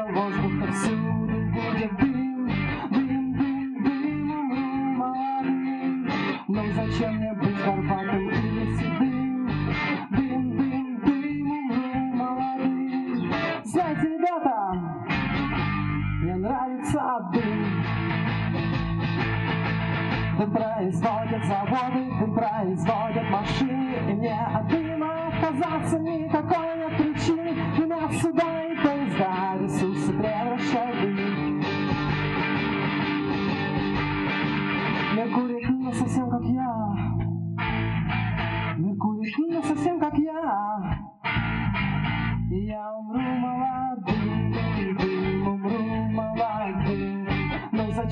воздуха всюду будет дым, дым, дым, дым, умру молодым. Но зачем мне быть горбатым или седым? Дым, дым, дым, умру молодым. Знаете, ребята, мне нравится дым. Дым производят заводы, дым производят машины И мне от дыма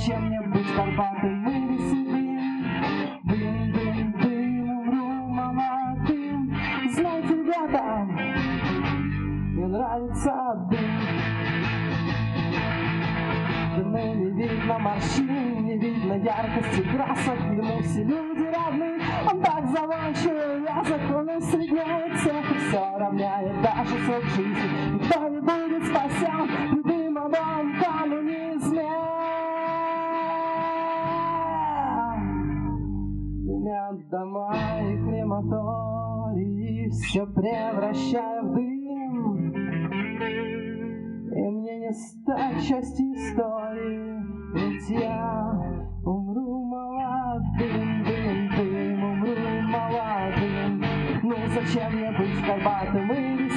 Горбатым или седым? Дым, дым, дым, умру молодым Знаете, ребята, мне нравится дым. Дымы не видно морщин, не видно яркости красок. Дыму все люди равны, он так заманчивый язык Он усредняет всех все равняет даже срок жизни. Никто не будет спасен дома и крематории Все превращаю в дым. И мне не стать частью истории Ведь я умру молодым, дым, дым Умру молодым. Ну зачем мне быть горбатым и